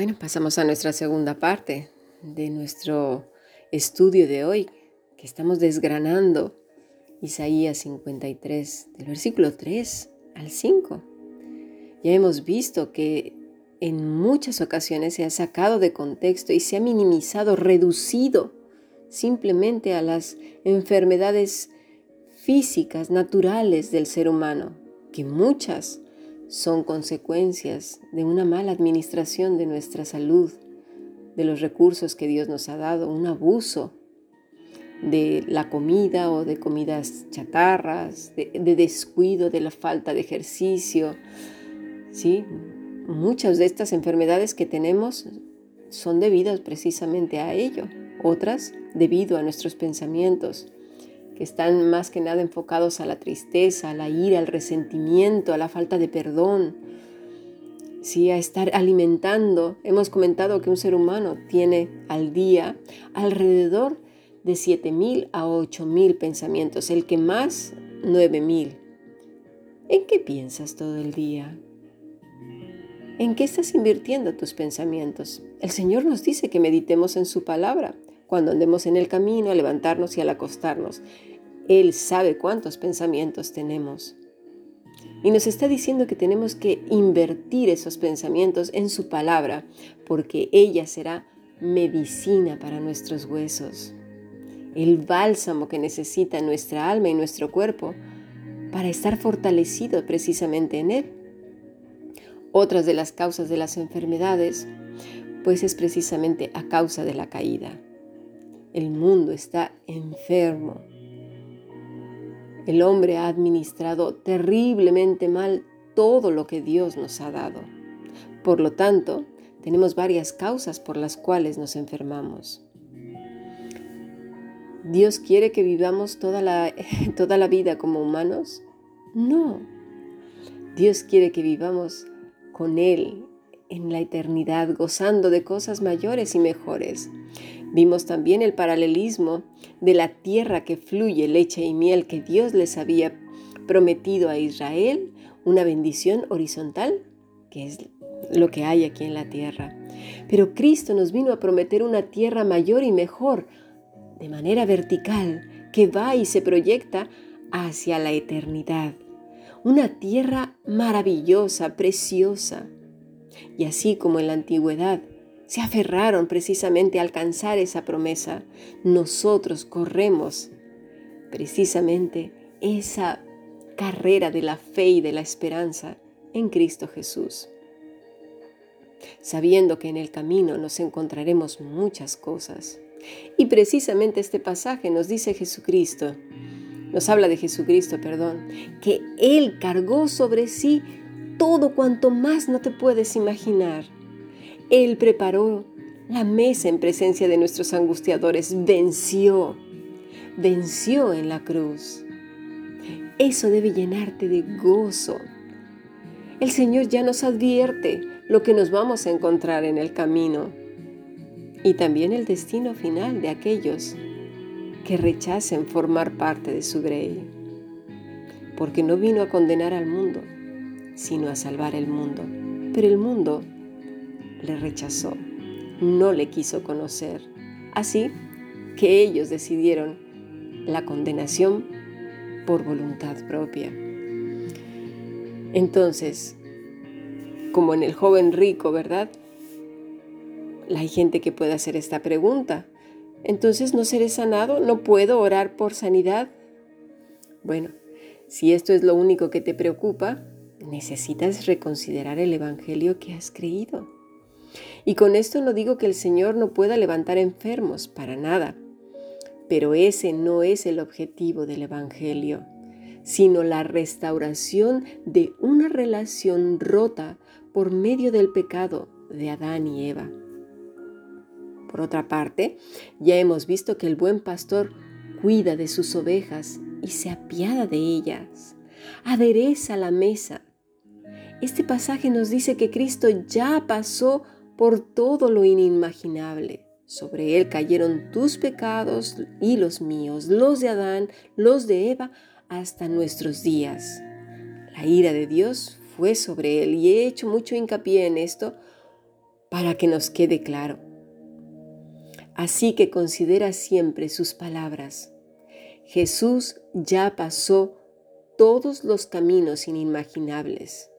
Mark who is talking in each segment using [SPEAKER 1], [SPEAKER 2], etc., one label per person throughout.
[SPEAKER 1] Bueno, pasamos a nuestra segunda parte de nuestro estudio de hoy, que estamos desgranando Isaías 53, del versículo 3 al 5. Ya hemos visto que en muchas ocasiones se ha sacado de contexto y se ha minimizado, reducido simplemente a las enfermedades físicas, naturales del ser humano, que muchas son consecuencias de una mala administración de nuestra salud, de los recursos que Dios nos ha dado, un abuso de la comida o de comidas chatarras, de, descuido, de la falta de ejercicio. ¿sí? Muchas de estas enfermedades que tenemos son debidas precisamente a ello, otras debido a nuestros pensamientos, están más que nada enfocados a la tristeza, a la ira, al resentimiento, a la falta de perdón, ¿sí? a estar alimentando. Hemos comentado que un ser humano tiene al día alrededor de 7.000 a 8.000 pensamientos, el que más 9.000. ¿En qué piensas todo el día? ¿En qué estás invirtiendo tus pensamientos? El Señor nos dice que meditemos en su palabra cuando andemos en el camino, a levantarnos y al acostarnos. Él sabe cuántos pensamientos tenemos. Y nos está diciendo que tenemos que invertir esos pensamientos en su palabra, porque ella será medicina para nuestros huesos el bálsamo que necesita nuestra alma y nuestro cuerpo para estar fortalecido precisamente en él. Otras de las causas de las enfermedades, pues es precisamente a causa de la caída. El mundo está enfermo. El hombre ha administrado terriblemente mal todo lo que Dios nos ha dado. Por lo tanto, tenemos varias causas por las cuales nos enfermamos. ¿Dios quiere que vivamos toda la, toda la vida como humanos? No. Dios quiere que vivamos con Él en la eternidad, gozando de cosas mayores y mejores. Vimos también el paralelismo de la tierra que fluye leche y miel que Dios les había prometido a Israel, una bendición horizontal, que es lo que hay aquí en la tierra. Pero Cristo nos vino a prometer una tierra mayor y mejor, de manera vertical que va y se proyecta hacia la eternidad. Una tierra maravillosa, preciosa. Y así como en la antigüedad se aferraron precisamente a alcanzar esa promesa, nosotros corremos precisamente esa carrera de la fe y de la esperanza en Cristo Jesús, sabiendo que en el camino nos encontraremos muchas cosas. Y precisamente este pasaje nos dice Jesucristo, nos habla de Jesucristo, perdón, que Él cargó sobre sí todo cuanto más no te puedes imaginar. Él preparó la mesa en presencia de nuestros angustiadores, venció, venció en la cruz. Eso debe llenarte de gozo. El Señor ya nos advierte lo que nos vamos a encontrar en el camino y también el destino final de aquellos que rechacen formar parte de su grey, porque no vino a condenar al mundo, sino a salvar el mundo. Pero el mundo le rechazó, no le quiso conocer. Así que ellos decidieron la condenación por voluntad propia. Entonces, como en el joven rico, ¿verdad? hay gente que puede hacer esta pregunta. Entonces, ¿no seré sanado? ¿No puedo orar por sanidad? Bueno, si esto es lo único que te preocupa, necesitas reconsiderar el Evangelio que has creído. Y con esto no digo que el Señor no pueda levantar enfermos, para nada. Pero ese no es el objetivo del Evangelio, sino la restauración de una relación rota por medio del pecado de Adán y Eva. Por otra parte, ya hemos visto que el buen pastor cuida de sus ovejas y se apiada de ellas, adereza la mesa. Este pasaje nos dice que Cristo ya pasó por todo lo inimaginable. Sobre él cayeron tus pecados y los míos, los de Adán, los de Eva, hasta nuestros días. La ira de Dios fue sobre él y he hecho mucho hincapié en esto para que nos quede claro. Así que considera siempre sus palabras. Jesús ya pasó todos los caminos inimaginables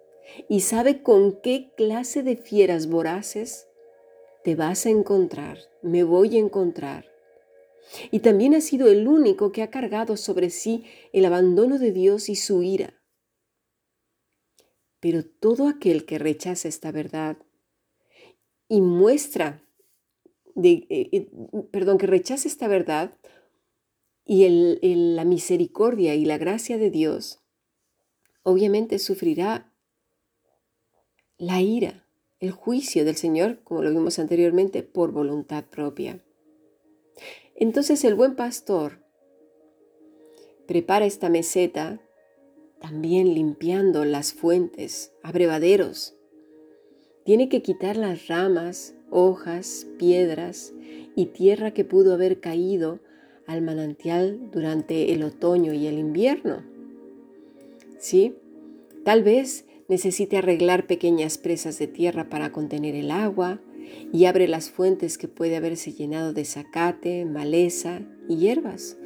[SPEAKER 1] y sabe con qué clase de fieras voraces te vas a encontrar, me voy a encontrar. Y también ha sido el único que ha cargado sobre sí el abandono de Dios y su ira. Pero todo aquel que rechaza esta verdad y muestra, de, eh, eh, perdón, que rechaza esta verdad y la misericordia y la gracia de Dios, obviamente sufrirá la ira el juicio del Señor, como lo vimos anteriormente, por voluntad propia. Entonces el buen pastor prepara esta meseta también limpiando las fuentes, abrevaderos. Tiene que quitar las ramas, hojas, piedras y tierra que pudo haber caído al manantial durante el otoño y el invierno. ¿Sí? Tal vez necesite arreglar pequeñas presas de tierra para contener el agua y abre las fuentes que puede haberse llenado de zacate, maleza y hierbas.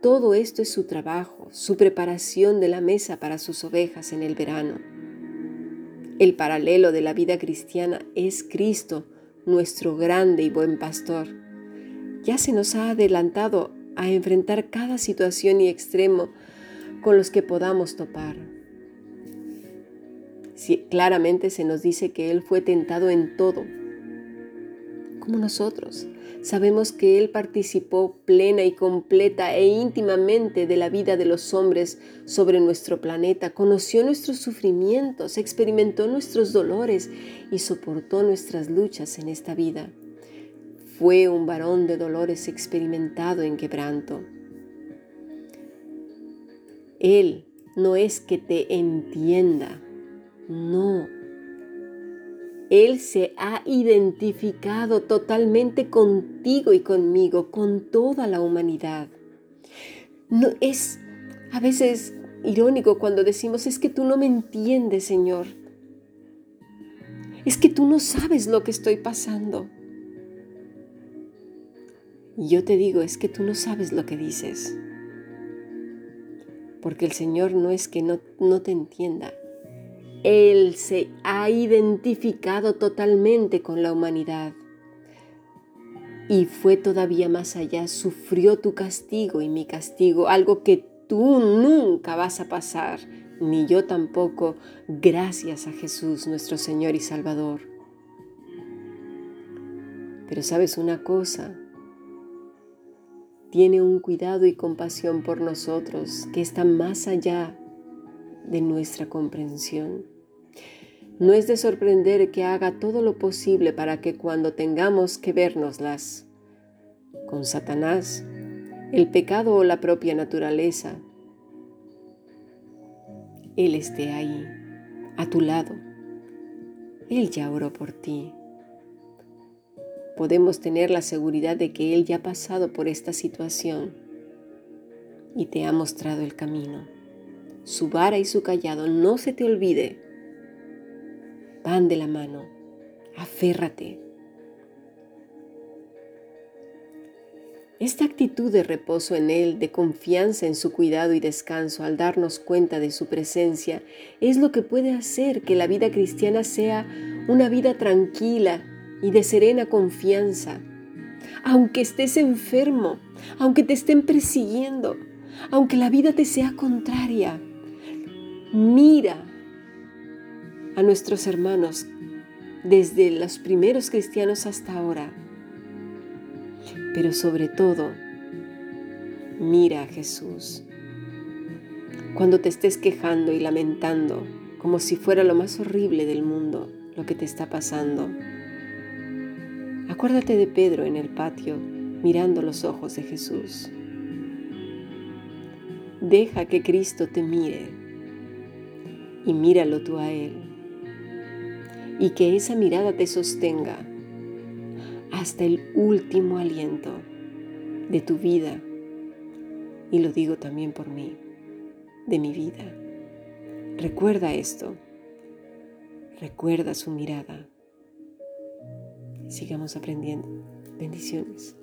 [SPEAKER 1] Todo esto es su trabajo, su preparación de la mesa para sus ovejas en el verano. El paralelo de la vida cristiana es Cristo, nuestro grande y buen pastor. Ya se nos ha adelantado a enfrentar cada situación y extremo con los que podamos topar claramente se nos dice que Él fue tentado en todo, como nosotros. Sabemos que Él participó plena y completa e íntimamente de la vida de los hombres sobre nuestro planeta, conoció nuestros sufrimientos, experimentó nuestros dolores y soportó nuestras luchas en esta vida. Fue un varón de dolores experimentado en quebranto. Él no es que te entienda, no. Él se ha identificado totalmente contigo y conmigo, con toda la humanidad. No es a veces irónico cuando decimos, es que tú no me entiendes, Señor. Es que tú no sabes lo que estoy pasando. Y yo te digo, es que tú no sabes lo que dices. Porque el Señor no es que no, no te entienda, él se ha identificado totalmente con la humanidad y fue todavía más allá, sufrió tu castigo y mi castigo, algo que tú nunca vas a pasar, ni yo tampoco, gracias a Jesús nuestro Señor y Salvador. Pero sabes una cosa, tiene un cuidado y compasión por nosotros que está más allá de nuestra comprensión. No es de sorprender que haga todo lo posible para que cuando tengamos que vernoslas con Satanás, el pecado o la propia naturaleza, Él esté ahí, a tu lado. Él ya oró por ti. Podemos tener la seguridad de que Él ya ha pasado por esta situación y te ha mostrado el camino su vara y su callado, no se te olvide. Van de la mano, aférrate. Esta actitud de reposo en Él, de confianza en su cuidado y descanso al darnos cuenta de su presencia, es lo que puede hacer que la vida cristiana sea una vida tranquila y de serena confianza. Aunque estés enfermo, aunque te estén persiguiendo, aunque la vida te sea contraria, Mira a nuestros hermanos desde los primeros cristianos hasta ahora. Pero sobre todo, mira a Jesús. Cuando te estés quejando y lamentando como si fuera lo más horrible del mundo lo que te está pasando, acuérdate de Pedro en el patio mirando los ojos de Jesús. Deja que Cristo te mire y míralo tú a Él. Y que esa mirada te sostenga hasta el último aliento de tu vida. Y lo digo también por mí, de mi vida. Recuerda esto. Recuerda su mirada. sigamos aprendiendo. Bendiciones.